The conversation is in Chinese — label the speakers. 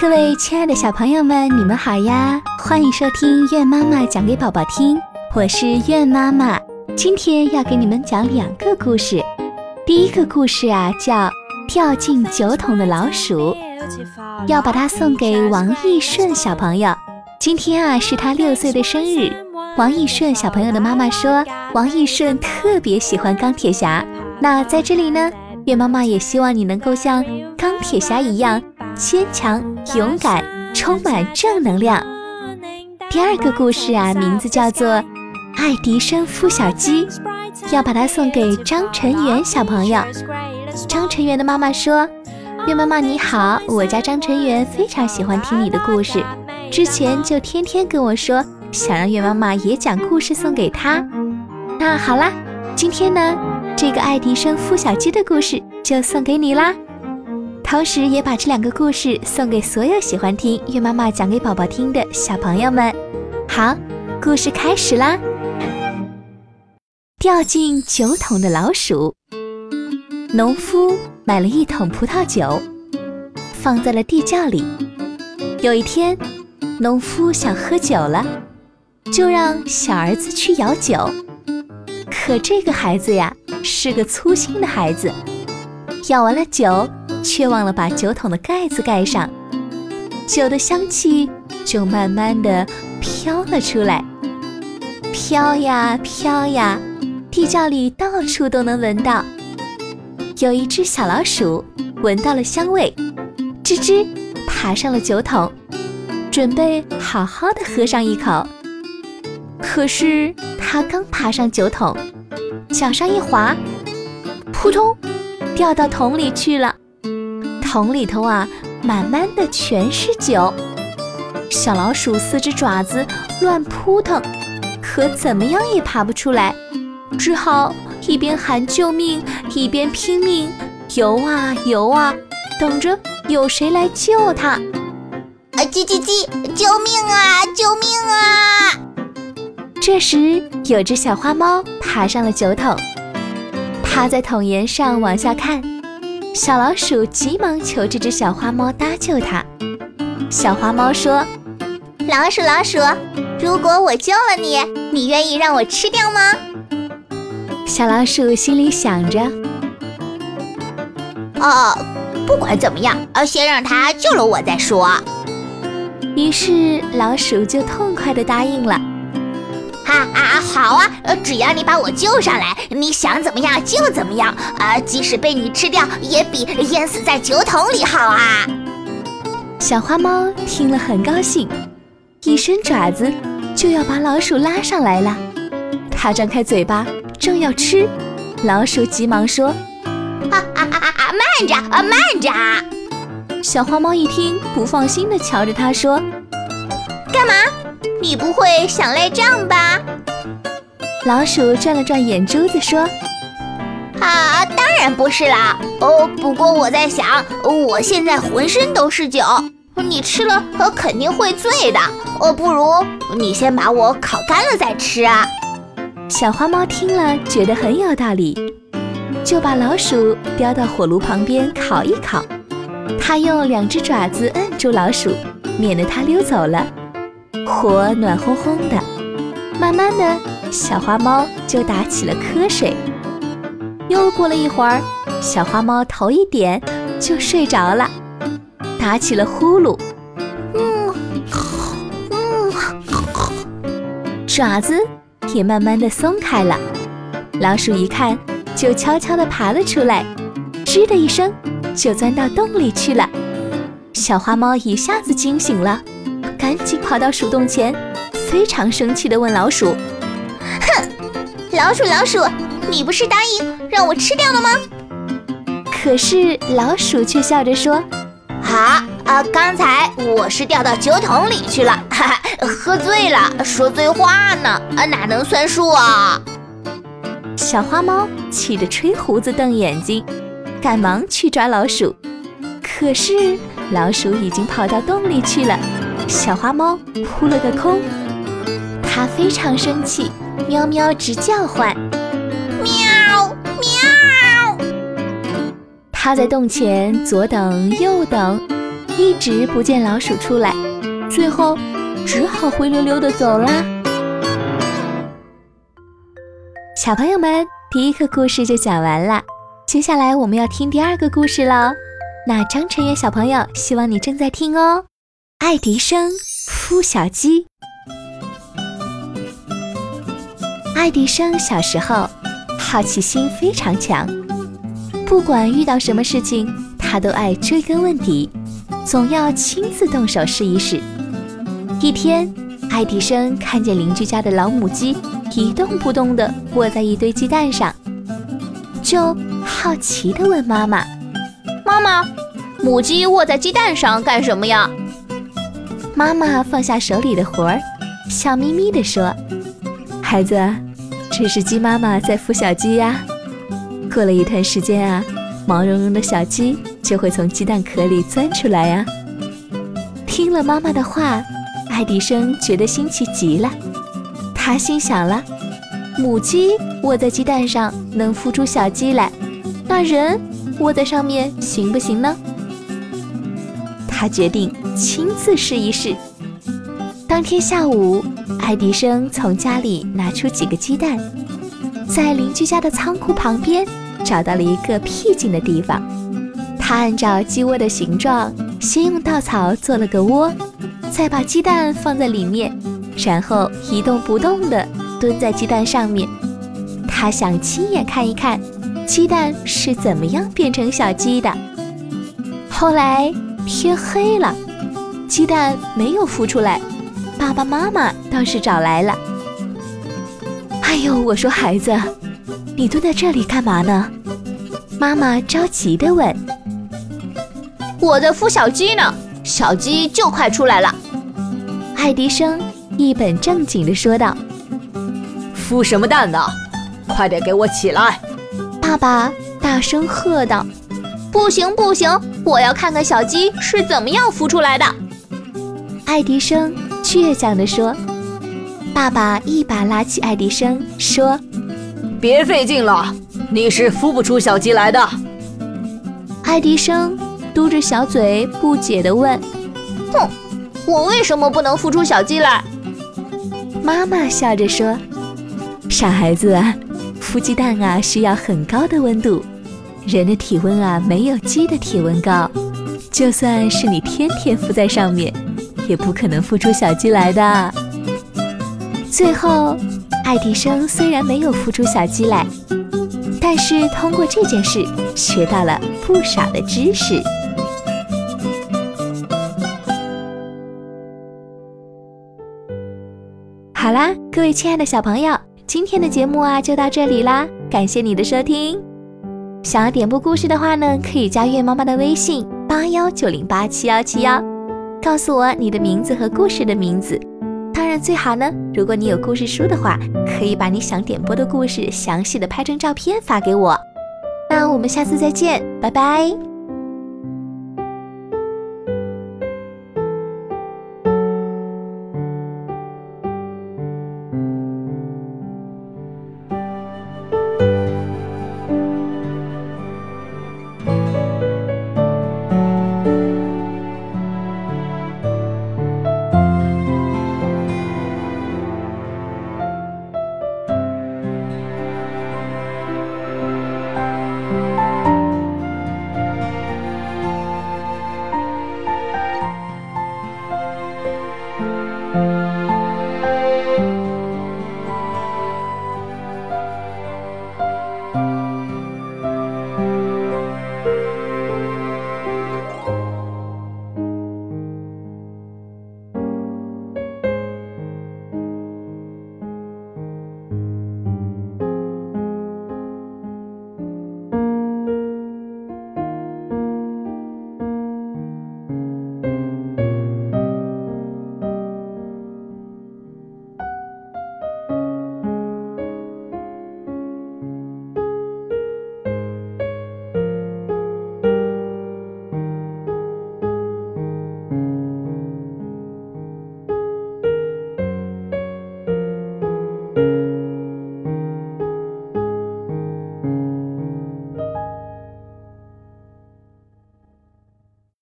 Speaker 1: 各位亲爱的小朋友们，你们好呀！欢迎收听月妈妈讲给宝宝听，我是月妈妈。今天要给你们讲两个故事。第一个故事啊，叫《掉进酒桶的老鼠》，要把它送给王奕顺小朋友。今天啊，是他六岁的生日。王奕顺小朋友的妈妈说，王奕顺特别喜欢钢铁侠。那在这里呢，月妈妈也希望你能够像钢铁侠一样。坚强、勇敢、充满正能量。第二个故事啊，名字叫做《爱迪生孵小鸡》，要把它送给张晨元小朋友。张晨元的妈妈说：“月妈妈你好，我家张晨元非常喜欢听你的故事，之前就天天跟我说，想让月妈妈也讲故事送给他。那好啦，今天呢，这个爱迪生孵小鸡的故事就送给你啦。”同时，也把这两个故事送给所有喜欢听月妈妈讲给宝宝听的小朋友们。好，故事开始啦！掉进酒桶的老鼠。农夫买了一桶葡萄酒，放在了地窖里。有一天，农夫想喝酒了，就让小儿子去舀酒。可这个孩子呀，是个粗心的孩子，舀完了酒。却忘了把酒桶的盖子盖上，酒的香气就慢慢的飘了出来，飘呀飘呀，地窖里到处都能闻到。有一只小老鼠闻到了香味，吱吱爬上了酒桶，准备好好的喝上一口。可是它刚爬上酒桶，脚上一滑，扑通，掉到桶里去了。桶里头啊，满满的全是酒。小老鼠四只爪子乱扑腾，可怎么样也爬不出来，只好一边喊救命，一边拼命游啊游啊，等着有谁来救它。
Speaker 2: 啊叽叽叽！救命啊！救命啊！
Speaker 1: 这时，有只小花猫爬上了酒桶，趴在桶沿上往下看。小老鼠急忙求这只小花猫搭救它。小花猫说：“
Speaker 2: 老鼠，老鼠，如果我救了你，你愿意让我吃掉吗？”
Speaker 1: 小老鼠心里想着：“
Speaker 2: 哦，不管怎么样，呃，先让它救了我再说。”
Speaker 1: 于是老鼠就痛快地答应了。
Speaker 2: 啊啊，好啊！呃，只要你把我救上来，你想怎么样就怎么样啊！即使被你吃掉，也比淹死在酒桶里好啊！
Speaker 1: 小花猫听了很高兴，一伸爪子就要把老鼠拉上来了。它张开嘴巴正要吃，老鼠急忙说：“
Speaker 2: 啊啊啊啊！慢着啊，慢着！”
Speaker 1: 小花猫一听，不放心的瞧着它说：“
Speaker 2: 干嘛？”你不会想赖账吧？
Speaker 1: 老鼠转了转眼珠子说：“
Speaker 2: 啊，当然不是啦。哦，不过我在想，我现在浑身都是酒，你吃了肯定会醉的。哦，不如你先把我烤干了再吃啊。”
Speaker 1: 小花猫听了觉得很有道理，就把老鼠叼到火炉旁边烤一烤。它用两只爪子摁住老鼠，免得它溜走了。火暖烘烘的，慢慢的小花猫就打起了瞌睡。又过了一会儿，小花猫头一点就睡着了，打起了呼噜。嗯嗯，爪子也慢慢的松开了。老鼠一看，就悄悄地爬了出来，吱的一声就钻到洞里去了。小花猫一下子惊醒了。赶紧跑到鼠洞前，非常生气地问老鼠：“
Speaker 2: 哼，老鼠老鼠，你不是答应让我吃掉了吗？”
Speaker 1: 可是老鼠却笑着说：“
Speaker 2: 啊啊，刚才我是掉到酒桶里去了，哈哈，喝醉了，说醉话呢，啊哪能算数啊？”
Speaker 1: 小花猫气得吹胡子瞪眼睛，赶忙去抓老鼠，可是老鼠已经跑到洞里去了。小花猫扑了个空，它非常生气，喵喵直叫唤，
Speaker 2: 喵喵。
Speaker 1: 它在洞前左等右等，一直不见老鼠出来，最后只好灰溜溜的走啦。小朋友们，第一个故事就讲完了，接下来我们要听第二个故事了。那张晨远小朋友，希望你正在听哦。爱迪生孵小鸡。爱迪生小时候好奇心非常强，不管遇到什么事情，他都爱追根问底，总要亲自动手试一试。一天，爱迪生看见邻居家的老母鸡一动不动地卧在一堆鸡蛋上，就好奇地问妈妈：“
Speaker 2: 妈妈，母鸡卧在鸡蛋上干什么呀？”
Speaker 1: 妈妈放下手里的活儿，笑眯眯地说：“孩子。”这是鸡妈妈在孵小鸡呀。过了一段时间啊，毛茸茸的小鸡就会从鸡蛋壳里钻出来呀。听了妈妈的话，爱迪生觉得新奇极了。他心想了：母鸡卧在鸡蛋上能孵出小鸡来，那人卧在上面行不行呢？他决定亲自试一试。当天下午。爱迪生从家里拿出几个鸡蛋，在邻居家的仓库旁边找到了一个僻静的地方。他按照鸡窝的形状，先用稻草做了个窝，再把鸡蛋放在里面，然后一动不动地蹲在鸡蛋上面。他想亲眼看一看鸡蛋是怎么样变成小鸡的。后来天黑了，鸡蛋没有孵出来。爸爸妈妈倒是找来了。哎呦，我说孩子，你蹲在这里干嘛呢？妈妈着急地问。
Speaker 2: 我在孵小鸡呢，小鸡就快出来了。
Speaker 1: 爱迪生一本正经地说道。
Speaker 3: 孵什么蛋呢？快点给我起来！
Speaker 1: 爸爸大声喝道。
Speaker 2: 不行不行，我要看看小鸡是怎么样孵出来的。
Speaker 1: 爱迪生。倔强地说：“爸爸一把拉起爱迪生，说：‘
Speaker 3: 别费劲了，你是孵不出小鸡来的。’”
Speaker 1: 爱迪生嘟着小嘴，不解地问：“
Speaker 2: 哼，我为什么不能孵出小鸡来？”
Speaker 1: 妈妈笑着说：“傻孩子，孵鸡蛋啊，需要很高的温度，人的体温啊，没有鸡的体温高。就算是你天天孵在上面。”也不可能孵出小鸡来的。最后，爱迪生虽然没有孵出小鸡来，但是通过这件事学到了不少的知识。好啦，各位亲爱的小朋友，今天的节目啊就到这里啦，感谢你的收听。想要点播故事的话呢，可以加月妈妈的微信八幺九零八七幺七幺。告诉我你的名字和故事的名字，当然最好呢。如果你有故事书的话，可以把你想点播的故事详细的拍成照片发给我。那我们下次再见，拜拜。